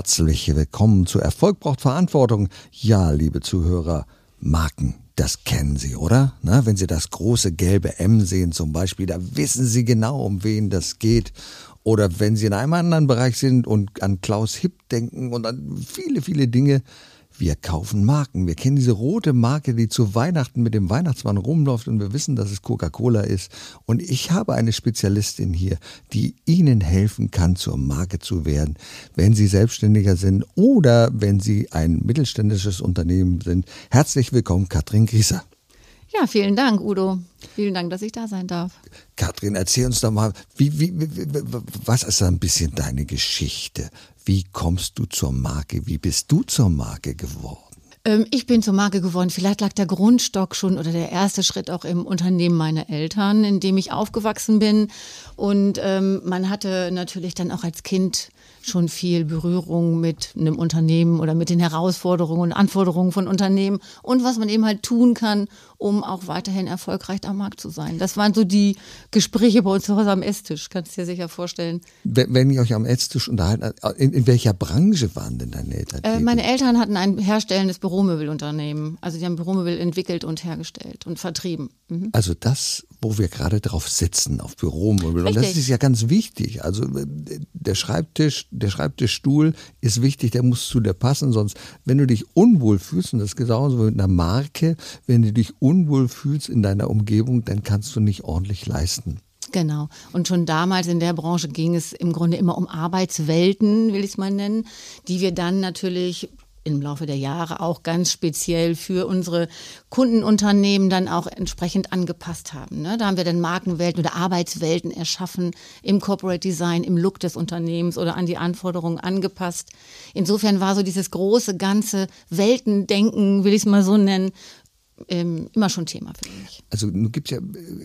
Herzlich willkommen zu Erfolg braucht Verantwortung. Ja, liebe Zuhörer, Marken, das kennen Sie, oder? Na, wenn Sie das große gelbe M sehen zum Beispiel, da wissen Sie genau, um wen das geht. Oder wenn Sie in einem anderen Bereich sind und an Klaus Hipp denken und an viele, viele Dinge, wir kaufen Marken. Wir kennen diese rote Marke, die zu Weihnachten mit dem Weihnachtsmann rumläuft und wir wissen, dass es Coca-Cola ist. Und ich habe eine Spezialistin hier, die Ihnen helfen kann, zur Marke zu werden, wenn Sie Selbstständiger sind oder wenn Sie ein mittelständisches Unternehmen sind. Herzlich willkommen, Katrin Grieser. Ja, vielen Dank, Udo. Vielen Dank, dass ich da sein darf. Katrin, erzähl uns doch mal, wie, wie, wie, was ist ein bisschen deine Geschichte? Wie kommst du zur Marke? Wie bist du zur Marke geworden? Ähm, ich bin zur Marke geworden. Vielleicht lag der Grundstock schon oder der erste Schritt auch im Unternehmen meiner Eltern, in dem ich aufgewachsen bin. Und ähm, man hatte natürlich dann auch als Kind schon viel Berührung mit einem Unternehmen oder mit den Herausforderungen und Anforderungen von Unternehmen und was man eben halt tun kann, um auch weiterhin erfolgreich am Markt zu sein. Das waren so die Gespräche bei uns zu Hause am Esstisch, kannst du dir sicher vorstellen. Wenn ihr euch am Esstisch unterhalten, in, in welcher Branche waren denn deine Eltern? Äh, meine Eltern hatten ein herstellendes Büromöbelunternehmen. Also die haben Büromöbel entwickelt und hergestellt und vertrieben. Mhm. Also das, wo wir gerade drauf sitzen, auf Büromöbel. Und das ist ja ganz wichtig. Also äh, der Schreibtisch, der Schreibtischstuhl ist wichtig, der muss zu dir passen. Sonst, wenn du dich unwohl fühlst, und das ist genauso mit einer Marke, wenn du dich unwohl fühlst in deiner Umgebung, dann kannst du nicht ordentlich leisten. Genau. Und schon damals in der Branche ging es im Grunde immer um Arbeitswelten, will ich es mal nennen, die wir dann natürlich im Laufe der Jahre auch ganz speziell für unsere Kundenunternehmen dann auch entsprechend angepasst haben. Ne? Da haben wir dann Markenwelten oder Arbeitswelten erschaffen im Corporate Design, im Look des Unternehmens oder an die Anforderungen angepasst. Insofern war so dieses große ganze Weltendenken, will ich es mal so nennen, ähm, immer schon Thema für mich. Also gibt ja,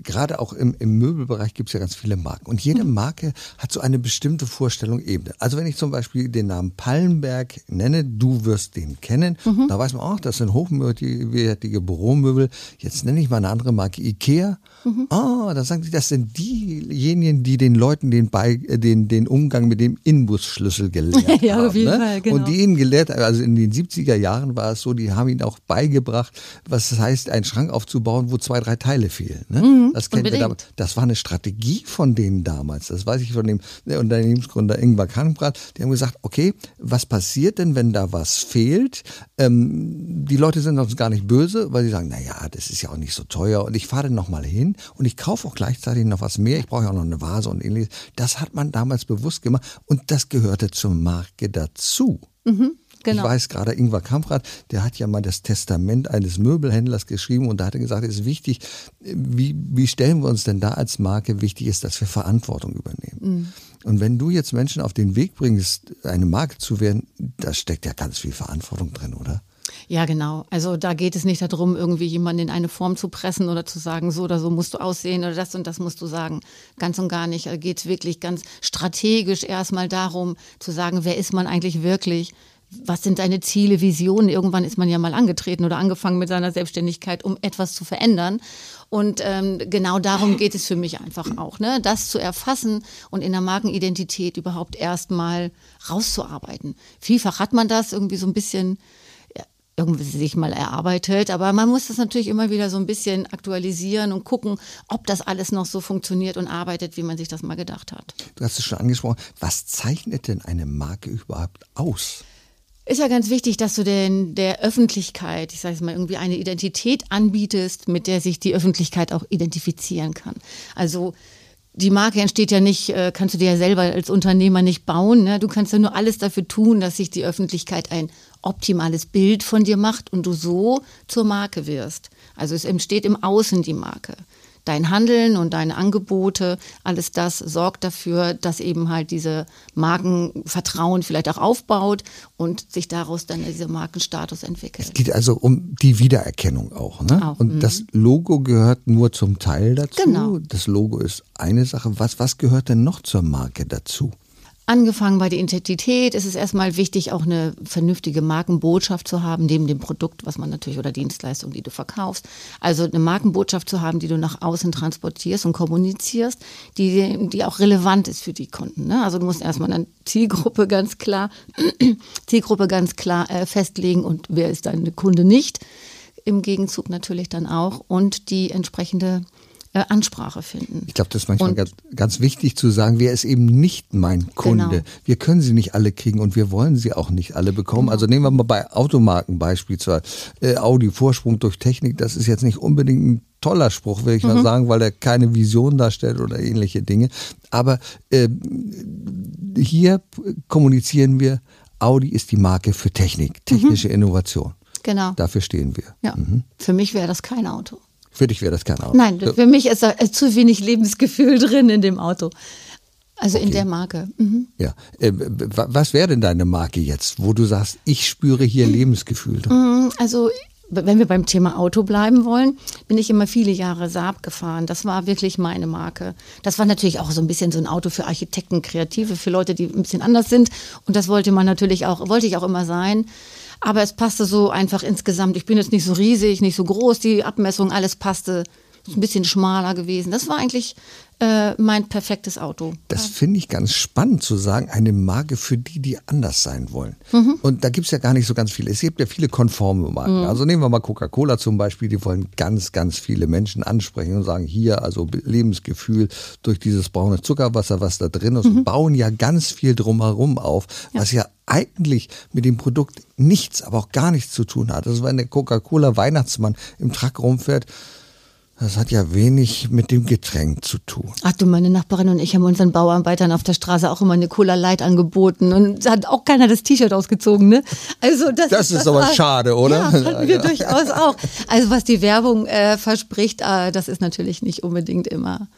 gerade auch im, im Möbelbereich gibt es ja ganz viele Marken. Und jede mhm. Marke hat so eine bestimmte Vorstellung Ebene. Also wenn ich zum Beispiel den Namen Pallenberg nenne, du wirst den kennen, mhm. da weiß man auch, das sind hochwertige Büromöbel. Jetzt nenne ich mal eine andere Marke, Ikea. Mhm. Oh, da sagen die, das sind diejenigen, die den Leuten den, Be den, den Umgang mit dem Inbusschlüssel gelehrt ja, haben. Auf jeden ne? Fall, genau. Und die ihnen gelehrt, also in den 70er Jahren war es so, die haben ihnen auch beigebracht, was das heißt, einen Schrank aufzubauen, wo zwei, drei Teile fehlen. Ne? Mhm, das kennt ihr damals. Das war eine Strategie von denen damals. Das weiß ich von dem Unternehmensgründer Ingvar Kamprad. Die haben gesagt, okay, was passiert denn, wenn da was fehlt? Ähm, die Leute sind uns gar nicht böse, weil sie sagen, na ja, das ist ja auch nicht so teuer und ich fahre dann nochmal hin und ich kaufe auch gleichzeitig noch was mehr. Ich brauche ja auch noch eine Vase und ähnliches. Das hat man damals bewusst gemacht und das gehörte zur Marke dazu. Mhm. Genau. Ich weiß gerade, Ingvar Kamprad, der hat ja mal das Testament eines Möbelhändlers geschrieben und da hat er gesagt, es ist wichtig, wie, wie stellen wir uns denn da als Marke? Wichtig ist, dass wir Verantwortung übernehmen. Mhm. Und wenn du jetzt Menschen auf den Weg bringst, eine Marke zu werden, da steckt ja ganz viel Verantwortung drin, oder? Ja, genau. Also da geht es nicht darum, irgendwie jemanden in eine Form zu pressen oder zu sagen, so oder so musst du aussehen oder das und das musst du sagen. Ganz und gar nicht. Da geht es wirklich ganz strategisch erstmal darum, zu sagen, wer ist man eigentlich wirklich? Was sind deine Ziele, Visionen? Irgendwann ist man ja mal angetreten oder angefangen mit seiner Selbstständigkeit, um etwas zu verändern. Und ähm, genau darum geht es für mich einfach auch, ne? das zu erfassen und in der Markenidentität überhaupt erstmal rauszuarbeiten. Vielfach hat man das irgendwie so ein bisschen irgendwie sich mal erarbeitet, aber man muss das natürlich immer wieder so ein bisschen aktualisieren und gucken, ob das alles noch so funktioniert und arbeitet, wie man sich das mal gedacht hat. Du hast es schon angesprochen. Was zeichnet denn eine Marke überhaupt aus? Ist ja ganz wichtig, dass du denn der Öffentlichkeit, ich sage es mal, irgendwie eine Identität anbietest, mit der sich die Öffentlichkeit auch identifizieren kann. Also die Marke entsteht ja nicht, äh, kannst du dir ja selber als Unternehmer nicht bauen. Ne? Du kannst ja nur alles dafür tun, dass sich die Öffentlichkeit ein optimales Bild von dir macht und du so zur Marke wirst. Also es entsteht im Außen die Marke dein Handeln und deine Angebote, alles das sorgt dafür, dass eben halt diese Markenvertrauen vielleicht auch aufbaut und sich daraus dann dieser Markenstatus entwickelt. Es geht also um die Wiedererkennung auch. Ne? Auch, und das mhm. Logo gehört nur zum Teil dazu. Genau. Das Logo ist eine Sache. Was, was gehört denn noch zur Marke dazu? Angefangen bei der Identität ist es erstmal wichtig, auch eine vernünftige Markenbotschaft zu haben, neben dem Produkt, was man natürlich oder Dienstleistung, die du verkaufst. Also eine Markenbotschaft zu haben, die du nach außen transportierst und kommunizierst, die, die auch relevant ist für die Kunden. Ne? Also du musst erstmal eine Zielgruppe ganz klar, Zielgruppe ganz klar äh, festlegen und wer ist deine Kunde nicht. Im Gegenzug natürlich dann auch und die entsprechende äh, Ansprache finden. Ich glaube, das ist manchmal ganz, ganz, wichtig zu sagen, wer ist eben nicht mein Kunde. Genau. Wir können sie nicht alle kriegen und wir wollen sie auch nicht alle bekommen. Genau. Also nehmen wir mal bei Automarken beispielsweise äh, Audi Vorsprung durch Technik. Das ist jetzt nicht unbedingt ein toller Spruch, will ich mhm. mal sagen, weil er keine Vision darstellt oder ähnliche Dinge. Aber äh, hier kommunizieren wir, Audi ist die Marke für Technik, technische mhm. Innovation. Genau. Dafür stehen wir. Ja. Mhm. Für mich wäre das kein Auto. Für dich wäre das kein Auto. Nein, für mich ist da zu wenig Lebensgefühl drin in dem Auto. Also okay. in der Marke. Mhm. Ja. Äh, was wäre denn deine Marke jetzt, wo du sagst, ich spüre hier Lebensgefühl drin? Mhm, also wenn wir beim Thema Auto bleiben wollen, bin ich immer viele Jahre Saab gefahren. Das war wirklich meine Marke. Das war natürlich auch so ein bisschen so ein Auto für Architekten, Kreative, für Leute, die ein bisschen anders sind. Und das wollte man natürlich auch, wollte ich auch immer sein. Aber es passte so einfach insgesamt. Ich bin jetzt nicht so riesig, nicht so groß, die Abmessung, alles passte. Ein bisschen schmaler gewesen. Das war eigentlich äh, mein perfektes Auto. Das finde ich ganz spannend zu sagen, eine Marke für die, die anders sein wollen. Mhm. Und da gibt es ja gar nicht so ganz viele. Es gibt ja viele konforme Marken. Mhm. Also nehmen wir mal Coca-Cola zum Beispiel, die wollen ganz, ganz viele Menschen ansprechen und sagen, hier, also Lebensgefühl durch dieses braune Zuckerwasser, was da drin ist, mhm. und bauen ja ganz viel drumherum auf, ja. was ja eigentlich mit dem Produkt nichts, aber auch gar nichts zu tun hat. Also wenn der Coca-Cola Weihnachtsmann im Truck rumfährt, das hat ja wenig mit dem Getränk zu tun. Ach du, meine Nachbarin und ich haben unseren Bauarbeitern auf der Straße auch immer eine Cola Light angeboten und hat auch keiner das T-Shirt ausgezogen, ne? Also das, das ist, ist aber schade, oder? Ja, hatten wir durchaus auch. Also was die Werbung äh, verspricht, äh, das ist natürlich nicht unbedingt immer,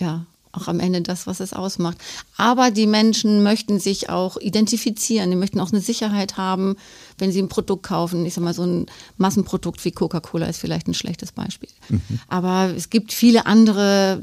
ja, auch am Ende das, was es ausmacht. Aber die Menschen möchten sich auch identifizieren, die möchten auch eine Sicherheit haben, wenn sie ein Produkt kaufen. Ich sag mal, so ein Massenprodukt wie Coca-Cola ist vielleicht ein schlechtes Beispiel. Mhm. Aber es gibt viele andere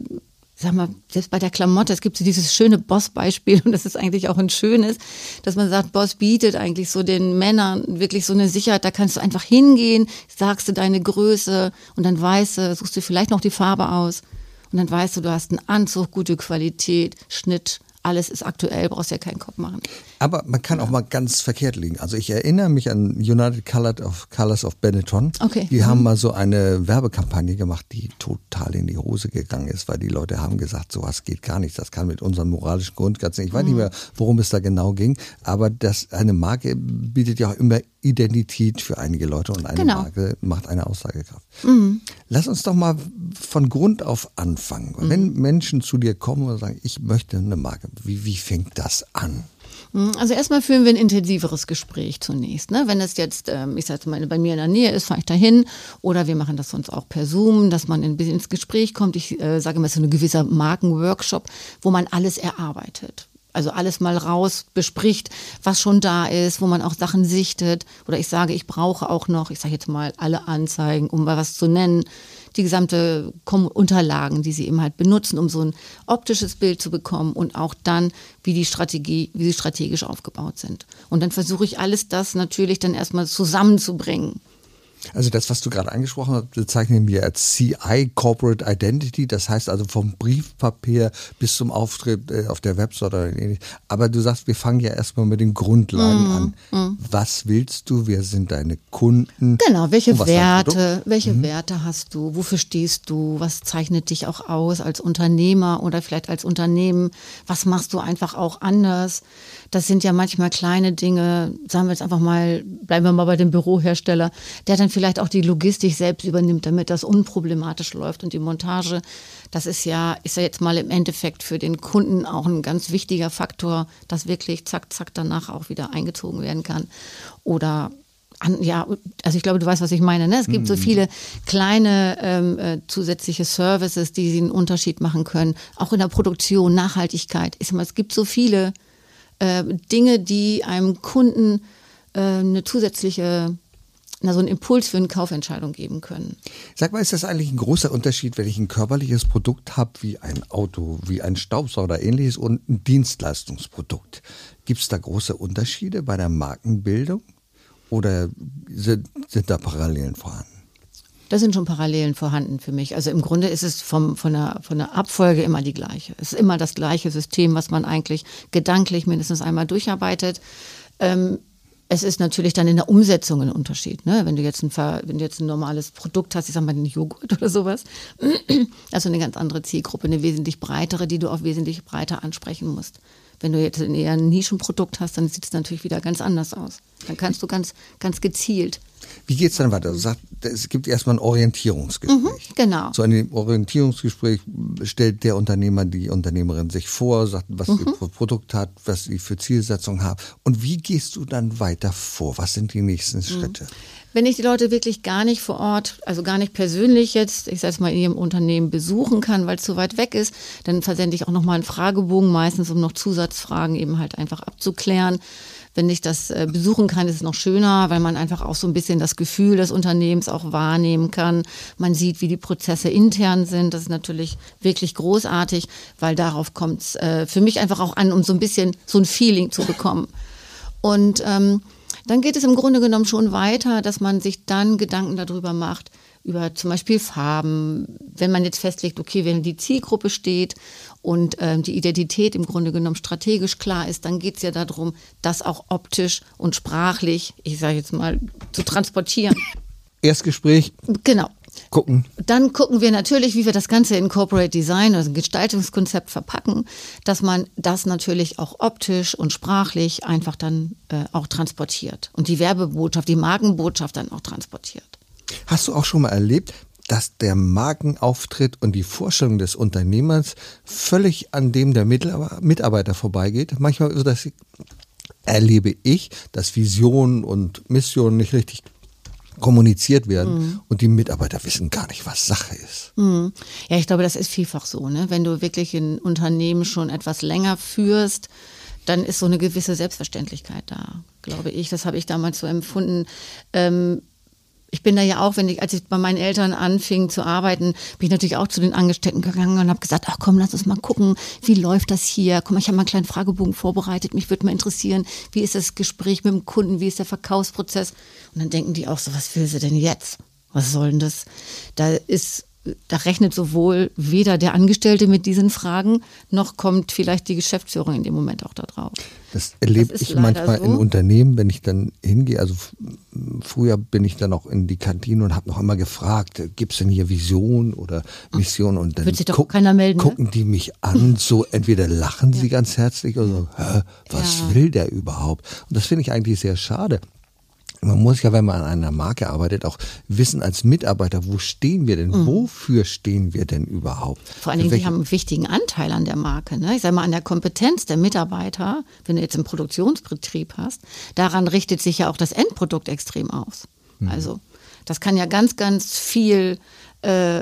sag mal, selbst bei der Klamotte, es gibt so dieses schöne Boss-Beispiel und das ist eigentlich auch ein schönes, dass man sagt, Boss bietet eigentlich so den Männern wirklich so eine Sicherheit, da kannst du einfach hingehen, sagst du deine Größe und dann weißt du, suchst du vielleicht noch die Farbe aus und dann weißt du, du hast einen Anzug, gute Qualität, Schnitt, alles ist aktuell, brauchst ja keinen Kopf machen. Aber man kann auch mal ganz verkehrt liegen. Also ich erinnere mich an United Colored of Colors of Benetton. Okay. Die mhm. haben mal so eine Werbekampagne gemacht, die total in die Hose gegangen ist, weil die Leute haben gesagt, sowas geht gar nicht. Das kann mit unseren moralischen Grundsätzen. Ich weiß mhm. nicht mehr, worum es da genau ging, aber das eine Marke bietet ja auch immer Identität für einige Leute und eine genau. Marke macht eine Aussagekraft. Mhm. Lass uns doch mal von Grund auf anfangen. Mhm. Wenn Menschen zu dir kommen und sagen, ich möchte eine Marke, wie, wie fängt das an? Mhm. Also erstmal führen wir ein intensiveres Gespräch zunächst. Ne? Wenn es jetzt, ähm, ich sage mal, bei mir in der Nähe ist, fahre ich dahin. Oder wir machen das sonst auch per Zoom, dass man ein bisschen ins Gespräch kommt. Ich äh, sage mal, so ein gewisser Markenworkshop, wo man alles erarbeitet also alles mal raus bespricht, was schon da ist, wo man auch Sachen sichtet. Oder ich sage, ich brauche auch noch, ich sage jetzt mal, alle Anzeigen, um mal was zu nennen, die gesamte Unterlagen, die sie eben halt benutzen, um so ein optisches Bild zu bekommen und auch dann, wie die Strategie, wie sie strategisch aufgebaut sind. Und dann versuche ich alles das natürlich dann erstmal zusammenzubringen. Also das, was du gerade angesprochen hast, bezeichnen wir als CI, Corporate Identity. Das heißt also vom Briefpapier bis zum Auftritt äh, auf der Website oder ähnlich. Aber du sagst, wir fangen ja erstmal mit den Grundlagen mm, an. Mm. Was willst du? Wer sind deine Kunden? Genau, welche Werte, welche mhm. Werte hast du? Wofür stehst du? Was zeichnet dich auch aus als Unternehmer oder vielleicht als Unternehmen? Was machst du einfach auch anders? Das sind ja manchmal kleine Dinge. Sagen wir jetzt einfach mal, bleiben wir mal bei dem Bürohersteller, der dann vielleicht auch die Logistik selbst übernimmt, damit das unproblematisch läuft und die Montage. Das ist ja, ist ja jetzt mal im Endeffekt für den Kunden auch ein ganz wichtiger Faktor, dass wirklich zack, zack danach auch wieder eingezogen werden kann. Oder an, ja, also ich glaube, du weißt, was ich meine. Ne? Es gibt so mhm. viele kleine ähm, äh, zusätzliche Services, die einen Unterschied machen können, auch in der Produktion, Nachhaltigkeit. Ich sag mal, es gibt so viele äh, Dinge, die einem Kunden äh, eine zusätzliche na, so einen Impuls für eine Kaufentscheidung geben können. Sag mal, ist das eigentlich ein großer Unterschied, wenn ich ein körperliches Produkt habe, wie ein Auto, wie ein Staubsauger oder ähnliches und ein Dienstleistungsprodukt? Gibt es da große Unterschiede bei der Markenbildung oder sind, sind da Parallelen vorhanden? Da sind schon Parallelen vorhanden für mich. Also im Grunde ist es vom, von, der, von der Abfolge immer die gleiche. Es ist immer das gleiche System, was man eigentlich gedanklich mindestens einmal durcharbeitet. Ähm, es ist natürlich dann in der Umsetzung ein Unterschied. Ne? Wenn, du jetzt ein, wenn du jetzt ein normales Produkt hast, ich sag mal den Joghurt oder sowas, also eine ganz andere Zielgruppe, eine wesentlich breitere, die du auch wesentlich breiter ansprechen musst. Wenn du jetzt eher ein Nischenprodukt hast, dann sieht es natürlich wieder ganz anders aus. Dann kannst du ganz, ganz gezielt wie geht es dann weiter? Es gibt erstmal ein Orientierungsgespräch. Mhm, genau. Zu einem Orientierungsgespräch stellt der Unternehmer, die Unternehmerin sich vor, sagt, was mhm. sie für Produkt hat, was sie für Zielsetzungen haben. Und wie gehst du dann weiter vor? Was sind die nächsten mhm. Schritte? Wenn ich die Leute wirklich gar nicht vor Ort, also gar nicht persönlich jetzt, ich sage mal, in ihrem Unternehmen besuchen kann, weil es zu weit weg ist, dann versende ich auch nochmal einen Fragebogen, meistens um noch Zusatzfragen eben halt einfach abzuklären. Wenn ich das äh, besuchen kann, ist es noch schöner, weil man einfach auch so ein bisschen das Gefühl des Unternehmens auch wahrnehmen kann. Man sieht, wie die Prozesse intern sind. Das ist natürlich wirklich großartig, weil darauf kommt es äh, für mich einfach auch an, um so ein bisschen so ein Feeling zu bekommen. Und ähm, dann geht es im Grunde genommen schon weiter, dass man sich dann Gedanken darüber macht, über zum Beispiel Farben, wenn man jetzt festlegt, okay, wenn die Zielgruppe steht und äh, die Identität im Grunde genommen strategisch klar ist, dann geht es ja darum, das auch optisch und sprachlich, ich sage jetzt mal, zu transportieren. Erstgespräch. Genau. Gucken. Dann gucken wir natürlich, wie wir das Ganze in Corporate Design, also ein Gestaltungskonzept verpacken, dass man das natürlich auch optisch und sprachlich einfach dann äh, auch transportiert und die Werbebotschaft, die Markenbotschaft dann auch transportiert. Hast du auch schon mal erlebt, dass der Markenauftritt und die Vorstellung des Unternehmers völlig an dem der Mitarbeiter vorbeigeht? Manchmal so, dass erlebe ich, dass Visionen und Missionen nicht richtig kommuniziert werden mhm. und die Mitarbeiter wissen gar nicht, was Sache ist. Mhm. Ja, ich glaube, das ist vielfach so. Ne? Wenn du wirklich ein Unternehmen schon etwas länger führst, dann ist so eine gewisse Selbstverständlichkeit da, glaube ich. Das habe ich damals so empfunden. Ähm, ich bin da ja auch, wenn ich, als ich bei meinen Eltern anfing zu arbeiten, bin ich natürlich auch zu den Angestellten gegangen und habe gesagt, ach komm, lass uns mal gucken, wie läuft das hier? Komm, ich habe mal einen kleinen Fragebogen vorbereitet, mich würde mal interessieren, wie ist das Gespräch mit dem Kunden, wie ist der Verkaufsprozess? Und dann denken die auch so, was will sie denn jetzt? Was soll denn das? Da ist da rechnet sowohl weder der Angestellte mit diesen Fragen, noch kommt vielleicht die Geschäftsführung in dem Moment auch da drauf. Das erlebe das ich manchmal so. in Unternehmen, wenn ich dann hingehe. Also früher bin ich dann auch in die Kantine und habe noch immer gefragt, gibt es denn hier Vision oder Mission? Und dann sich doch guck, keiner melden, ne? gucken die mich an, so entweder lachen sie ganz herzlich oder so, was ja. will der überhaupt? Und das finde ich eigentlich sehr schade man muss ja, wenn man an einer Marke arbeitet, auch wissen als Mitarbeiter, wo stehen wir denn? Mhm. Wofür stehen wir denn überhaupt? Vor allen Dingen, sie haben einen wichtigen Anteil an der Marke. Ne? Ich sage mal, an der Kompetenz der Mitarbeiter, wenn du jetzt einen Produktionsbetrieb hast, daran richtet sich ja auch das Endprodukt extrem aus. Mhm. Also das kann ja ganz, ganz viel, äh,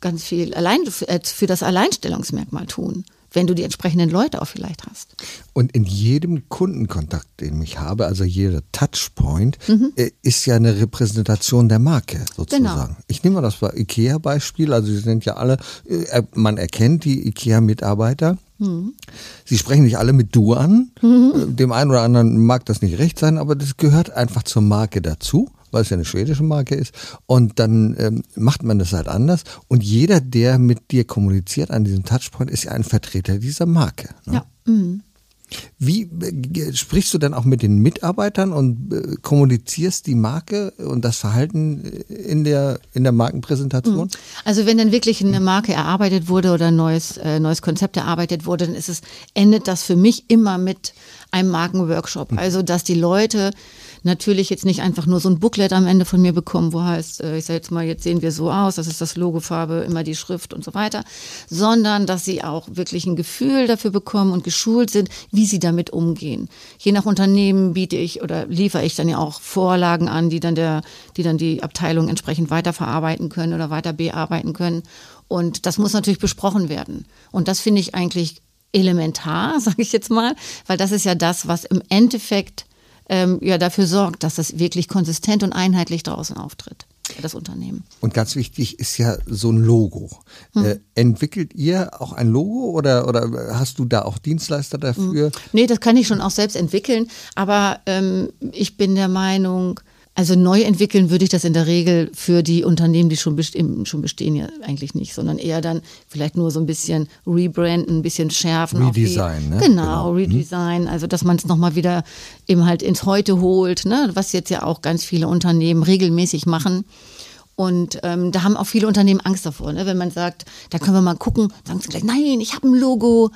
ganz viel allein äh, für das Alleinstellungsmerkmal tun wenn du die entsprechenden Leute auch vielleicht hast. Und in jedem Kundenkontakt, den ich habe, also jeder Touchpoint, mhm. Ist ja eine Repräsentation der Marke sozusagen. Genau. Ich nehme mal das IKEA-Beispiel, also sie sind ja alle, äh, man erkennt die IKEA-Mitarbeiter. Mhm. Sie sprechen nicht alle mit du an. Mhm. Äh, dem einen oder anderen mag das nicht recht sein, aber das gehört einfach zur Marke dazu weil es ja eine schwedische Marke ist. Und dann ähm, macht man das halt anders. Und jeder, der mit dir kommuniziert an diesem Touchpoint, ist ja ein Vertreter dieser Marke. Ne? Ja. Mhm. Wie äh, sprichst du dann auch mit den Mitarbeitern und äh, kommunizierst die Marke und das Verhalten äh, in der, in der Markenpräsentation? Mhm. Also wenn dann wirklich eine Marke erarbeitet wurde oder ein neues, äh, neues Konzept erarbeitet wurde, dann ist es, endet das für mich immer mit einem Markenworkshop. Mhm. Also dass die Leute natürlich jetzt nicht einfach nur so ein Booklet am Ende von mir bekommen, wo heißt, äh, ich sage jetzt mal, jetzt sehen wir so aus, das ist das Logofarbe, immer die Schrift und so weiter, sondern dass sie auch wirklich ein Gefühl dafür bekommen und geschult sind, wie sie damit umgehen. Je nach Unternehmen biete ich oder liefere ich dann ja auch Vorlagen an, die dann der, die dann die Abteilung entsprechend weiterverarbeiten können oder weiter bearbeiten können. Und das muss natürlich besprochen werden. Und das finde ich eigentlich elementar, sage ich jetzt mal, weil das ist ja das, was im Endeffekt ähm, ja dafür sorgt, dass das wirklich konsistent und einheitlich draußen auftritt das Unternehmen. Und ganz wichtig ist ja so ein Logo. Hm. Äh, entwickelt ihr auch ein Logo oder, oder hast du da auch Dienstleister dafür? Hm. Nee, das kann ich schon auch selbst entwickeln, aber ähm, ich bin der Meinung, also neu entwickeln würde ich das in der Regel für die Unternehmen, die schon, bestehen, schon bestehen, ja eigentlich nicht, sondern eher dann vielleicht nur so ein bisschen rebranden, ein bisschen schärfen. Redesign, die, ne? Genau, genau. Mhm. Redesign, also dass man es nochmal wieder eben halt ins Heute holt, ne? was jetzt ja auch ganz viele Unternehmen regelmäßig machen. Und ähm, da haben auch viele Unternehmen Angst davor, ne? wenn man sagt, da können wir mal gucken, sagen sie gleich, nein, ich habe ein Logo.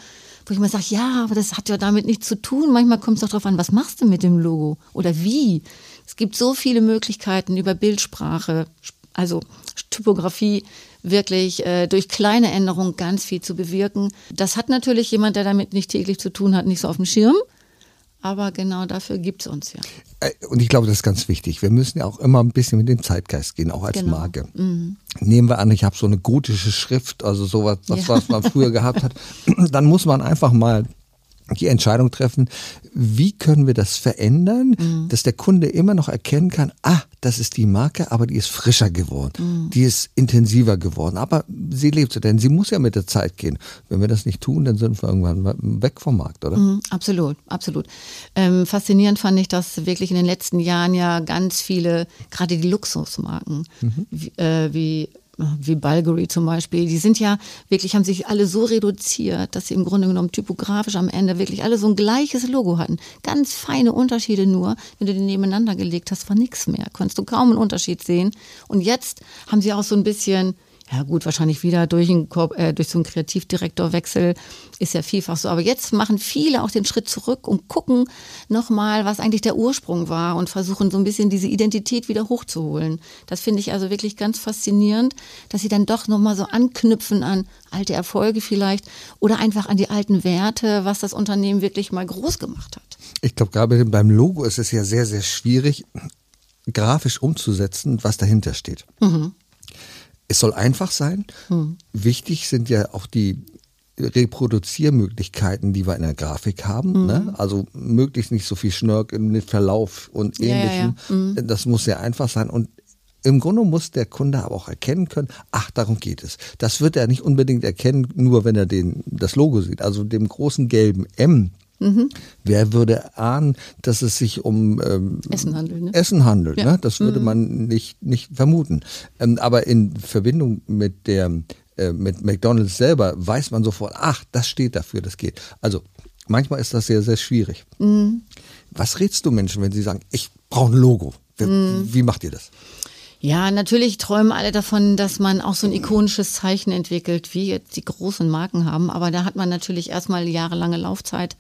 Wo ich mal sage, ja, aber das hat ja damit nichts zu tun. Manchmal kommt es doch darauf an, was machst du mit dem Logo oder wie? Es gibt so viele Möglichkeiten über Bildsprache, also Typografie, wirklich äh, durch kleine Änderungen ganz viel zu bewirken. Das hat natürlich jemand, der damit nicht täglich zu tun hat, nicht so auf dem Schirm. Aber genau dafür gibt es uns ja. Äh, und ich glaube, das ist ganz wichtig. Wir müssen ja auch immer ein bisschen mit dem Zeitgeist gehen, auch als genau. Marke. Mhm. Nehmen wir an, ich habe so eine gotische Schrift, also sowas, was, ja. was man früher gehabt hat. Dann muss man einfach mal die Entscheidung treffen, wie können wir das verändern, mhm. dass der Kunde immer noch erkennen kann, ah, das ist die Marke, aber die ist frischer geworden, mhm. die ist intensiver geworden, aber sie lebt so, denn sie muss ja mit der Zeit gehen. Wenn wir das nicht tun, dann sind wir irgendwann weg vom Markt, oder? Mhm, absolut, absolut. Ähm, faszinierend fand ich, dass wirklich in den letzten Jahren ja ganz viele, gerade die Luxusmarken, mhm. wie, äh, wie wie Bulgari zum Beispiel, die sind ja wirklich, haben sich alle so reduziert, dass sie im Grunde genommen typografisch am Ende wirklich alle so ein gleiches Logo hatten. Ganz feine Unterschiede nur, wenn du die nebeneinander gelegt hast, war nichts mehr. Konntest du kaum einen Unterschied sehen. Und jetzt haben sie auch so ein bisschen ja gut, wahrscheinlich wieder durch, einen, äh, durch so einen Kreativdirektorwechsel ist ja vielfach so. Aber jetzt machen viele auch den Schritt zurück und gucken nochmal, was eigentlich der Ursprung war und versuchen so ein bisschen diese Identität wieder hochzuholen. Das finde ich also wirklich ganz faszinierend, dass sie dann doch nochmal so anknüpfen an alte Erfolge vielleicht oder einfach an die alten Werte, was das Unternehmen wirklich mal groß gemacht hat. Ich glaube, gerade beim Logo ist es ja sehr, sehr schwierig, grafisch umzusetzen, was dahinter steht. Mhm. Es soll einfach sein. Hm. Wichtig sind ja auch die Reproduziermöglichkeiten, die wir in der Grafik haben. Mhm. Ne? Also möglichst nicht so viel Schnörk mit Verlauf und ähnlichem. Ja, ja. Mhm. Das muss sehr einfach sein. Und im Grunde muss der Kunde aber auch erkennen können, ach, darum geht es. Das wird er nicht unbedingt erkennen, nur wenn er den, das Logo sieht. Also dem großen gelben M Mhm. Wer würde ahnen, dass es sich um ähm, Essen handelt? Ne? Essen handelt ja. ne? Das würde mhm. man nicht, nicht vermuten. Ähm, aber in Verbindung mit der äh, mit McDonalds selber weiß man sofort, ach, das steht dafür, das geht. Also manchmal ist das sehr, sehr schwierig. Mhm. Was rätst du Menschen, wenn sie sagen, ich brauche ein Logo? Wie, mhm. wie macht ihr das? Ja, natürlich träumen alle davon, dass man auch so ein ikonisches Zeichen entwickelt, wie jetzt die großen Marken haben. Aber da hat man natürlich erstmal jahrelange Laufzeit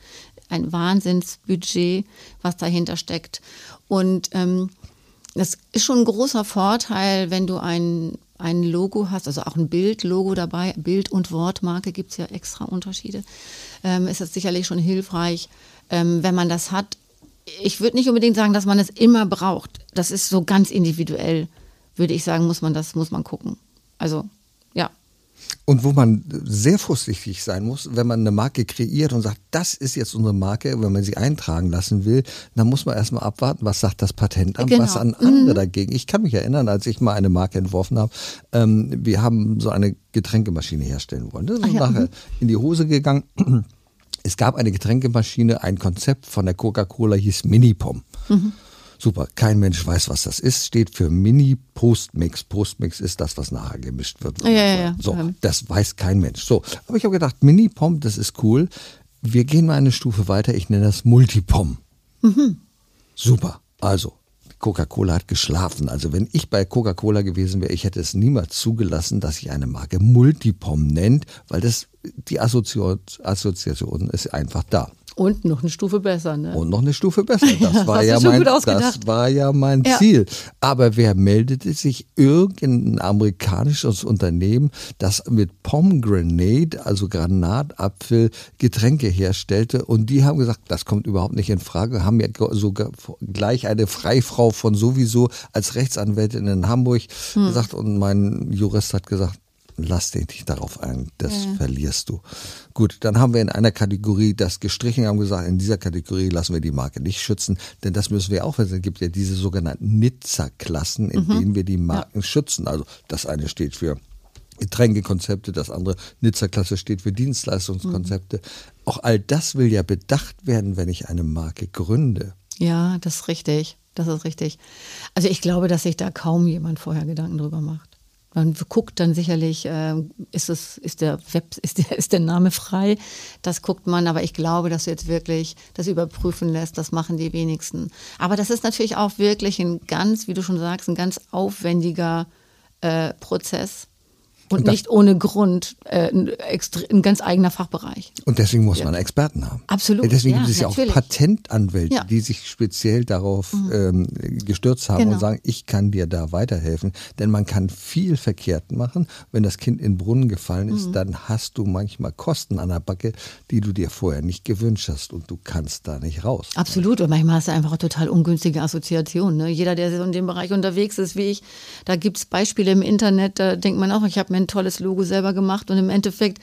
ein Wahnsinnsbudget, was dahinter steckt. Und ähm, das ist schon ein großer Vorteil, wenn du ein, ein Logo hast, also auch ein Bildlogo dabei. Bild- und Wortmarke gibt es ja extra Unterschiede. Ähm, ist das sicherlich schon hilfreich, ähm, wenn man das hat. Ich würde nicht unbedingt sagen, dass man es immer braucht. Das ist so ganz individuell, würde ich sagen, muss man das, muss man gucken. Also. Und wo man sehr vorsichtig sein muss, wenn man eine Marke kreiert und sagt, das ist jetzt unsere Marke, wenn man sie eintragen lassen will, dann muss man erstmal abwarten, was sagt das Patentamt, genau. was an andere mhm. dagegen. Ich kann mich erinnern, als ich mal eine Marke entworfen habe, ähm, wir haben so eine Getränkemaschine herstellen wollen. Das ist ja. nachher mhm. in die Hose gegangen. Es gab eine Getränkemaschine, ein Konzept von der Coca-Cola hieß Minipom. Mhm. Super, kein Mensch weiß, was das ist. Steht für Mini Postmix. Postmix ist das, was nachher gemischt wird. Ja, ja, ja. So, das weiß kein Mensch. So, aber ich habe gedacht, Mini Pom, das ist cool. Wir gehen mal eine Stufe weiter. Ich nenne das Multipom. Mhm. Super. Also, Coca-Cola hat geschlafen. Also wenn ich bei Coca-Cola gewesen wäre, ich hätte es niemals zugelassen, dass sich eine Marke Multipom nennt, weil das die Assoziation ist einfach da. Und noch eine Stufe besser, ne? Und noch eine Stufe besser. Das war, ja, mein, das war ja mein ja. Ziel. Aber wer meldete sich? Irgendein amerikanisches Unternehmen, das mit Pomegranate, also Granatapfel, Getränke herstellte. Und die haben gesagt, das kommt überhaupt nicht in Frage. Haben ja sogar gleich eine Freifrau von sowieso als Rechtsanwältin in Hamburg hm. gesagt. Und mein Jurist hat gesagt, lass dich nicht darauf ein, das ja. verlierst du. Gut, dann haben wir in einer Kategorie das gestrichen, haben gesagt, in dieser Kategorie lassen wir die Marke nicht schützen, denn das müssen wir auch wissen. Es gibt ja diese sogenannten Nizza-Klassen, in mhm. denen wir die Marken ja. schützen. Also das eine steht für Getränkekonzepte, das andere Nizza-Klasse steht für Dienstleistungskonzepte. Mhm. Auch all das will ja bedacht werden, wenn ich eine Marke gründe. Ja, das ist richtig. Das ist richtig. Also ich glaube, dass sich da kaum jemand vorher Gedanken drüber macht. Man guckt dann sicherlich, äh, ist, es, ist, der Web, ist, der, ist der Name frei? Das guckt man, aber ich glaube, dass du jetzt wirklich das überprüfen lässt, das machen die wenigsten. Aber das ist natürlich auch wirklich ein ganz, wie du schon sagst, ein ganz aufwendiger äh, Prozess. Und, und nicht ohne Grund äh, ein, ein, ganz eigener Fachbereich. Und deswegen muss ja. man Experten haben. Absolut. Deswegen ja, gibt es ja auch Patentanwälte, ja. die sich speziell darauf mhm. ähm, gestürzt haben genau. und sagen, ich kann dir da weiterhelfen. Denn man kann viel verkehrt machen. Wenn das Kind in den Brunnen gefallen ist, mhm. dann hast du manchmal Kosten an der Backe, die du dir vorher nicht gewünscht hast und du kannst da nicht raus. Absolut. Und manchmal hast du einfach total ungünstige Assoziation. Ne? Jeder, der so in dem Bereich unterwegs ist wie ich, da gibt es Beispiele im Internet, da denkt man auch, ich habe mir ein tolles Logo selber gemacht und im Endeffekt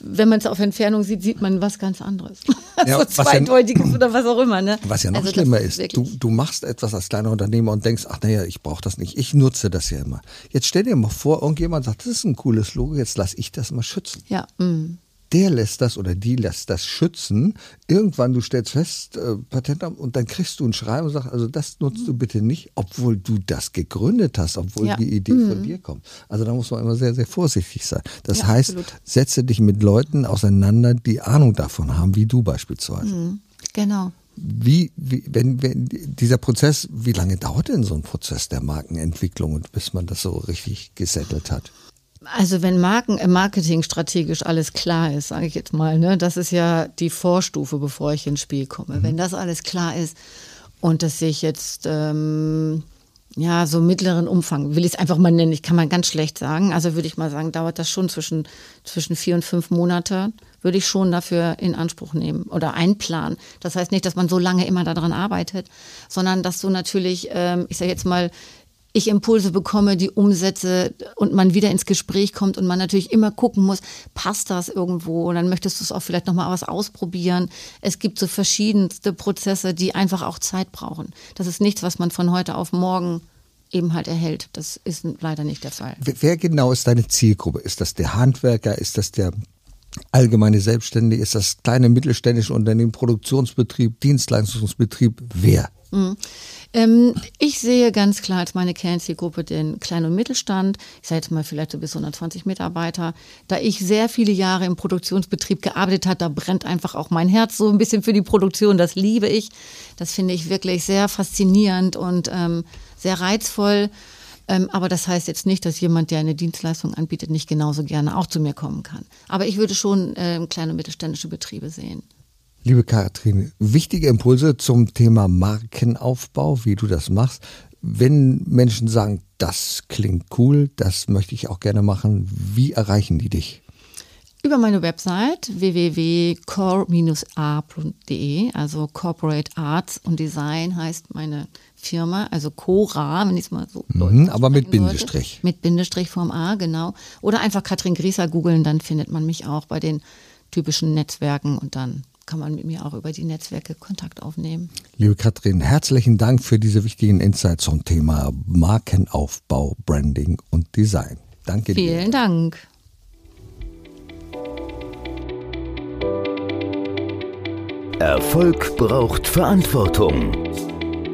wenn man es auf Entfernung sieht, sieht man was ganz anderes. Ja, so zweideutiges ja, oder was auch immer. Ne? Was ja noch also schlimmer ist, ist du, du machst etwas als kleiner Unternehmer und denkst, ach naja, ich brauche das nicht, ich nutze das ja immer. Jetzt stell dir mal vor, irgendjemand sagt, das ist ein cooles Logo, jetzt lass ich das mal schützen. Ja. Mm der lässt das oder die lässt das schützen. Irgendwann, du stellst fest, äh, Patentamt, und dann kriegst du ein Schreiben und sagst, also das nutzt du bitte nicht, obwohl du das gegründet hast, obwohl ja. die Idee mhm. von dir kommt. Also da muss man immer sehr, sehr vorsichtig sein. Das ja, heißt, absolut. setze dich mit Leuten auseinander, die Ahnung davon haben, wie du beispielsweise. Mhm. Genau. Wie, wie wenn, wenn dieser Prozess, wie lange dauert denn so ein Prozess der Markenentwicklung und bis man das so richtig gesettelt hat? Also wenn Marken im Marketing strategisch alles klar ist, sage ich jetzt mal, ne, das ist ja die Vorstufe, bevor ich ins Spiel komme. Mhm. Wenn das alles klar ist und dass ich jetzt ähm, ja so mittleren Umfang, will ich es einfach mal nennen, ich kann man ganz schlecht sagen. Also würde ich mal sagen, dauert das schon zwischen zwischen vier und fünf Monate, würde ich schon dafür in Anspruch nehmen oder einplanen. Das heißt nicht, dass man so lange immer daran arbeitet, sondern dass du natürlich, ähm, ich sage jetzt mal ich Impulse bekomme, die umsetze und man wieder ins Gespräch kommt und man natürlich immer gucken muss, passt das irgendwo und dann möchtest du es auch vielleicht nochmal was ausprobieren. Es gibt so verschiedenste Prozesse, die einfach auch Zeit brauchen. Das ist nichts, was man von heute auf morgen eben halt erhält. Das ist leider nicht der Fall. Wer genau ist deine Zielgruppe? Ist das der Handwerker? Ist das der allgemeine Selbstständige? Ist das kleine mittelständische Unternehmen, Produktionsbetrieb, Dienstleistungsbetrieb? Wer? Mhm. Ähm, ich sehe ganz klar als meine Kernzielgruppe den Klein- und Mittelstand. Ich sage jetzt mal vielleicht so bis 120 Mitarbeiter. Da ich sehr viele Jahre im Produktionsbetrieb gearbeitet habe, da brennt einfach auch mein Herz so ein bisschen für die Produktion. Das liebe ich. Das finde ich wirklich sehr faszinierend und ähm, sehr reizvoll. Ähm, aber das heißt jetzt nicht, dass jemand, der eine Dienstleistung anbietet, nicht genauso gerne auch zu mir kommen kann. Aber ich würde schon äh, kleine und mittelständische Betriebe sehen. Liebe Katrin, wichtige Impulse zum Thema Markenaufbau, wie du das machst. Wenn Menschen sagen, das klingt cool, das möchte ich auch gerne machen, wie erreichen die dich? Über meine Website www.core-a.de, also Corporate Arts und Design heißt meine Firma, also Cora, wenn ich es mal so mhm, Aber mit Bindestrich. Sollte. Mit Bindestrich vorm A, genau. Oder einfach Katrin Grieser googeln, dann findet man mich auch bei den typischen Netzwerken und dann kann man mit mir auch über die Netzwerke Kontakt aufnehmen. Liebe Katrin, herzlichen Dank für diese wichtigen Insights zum Thema Markenaufbau, Branding und Design. Danke Vielen dir. Vielen Dank. Erfolg braucht Verantwortung.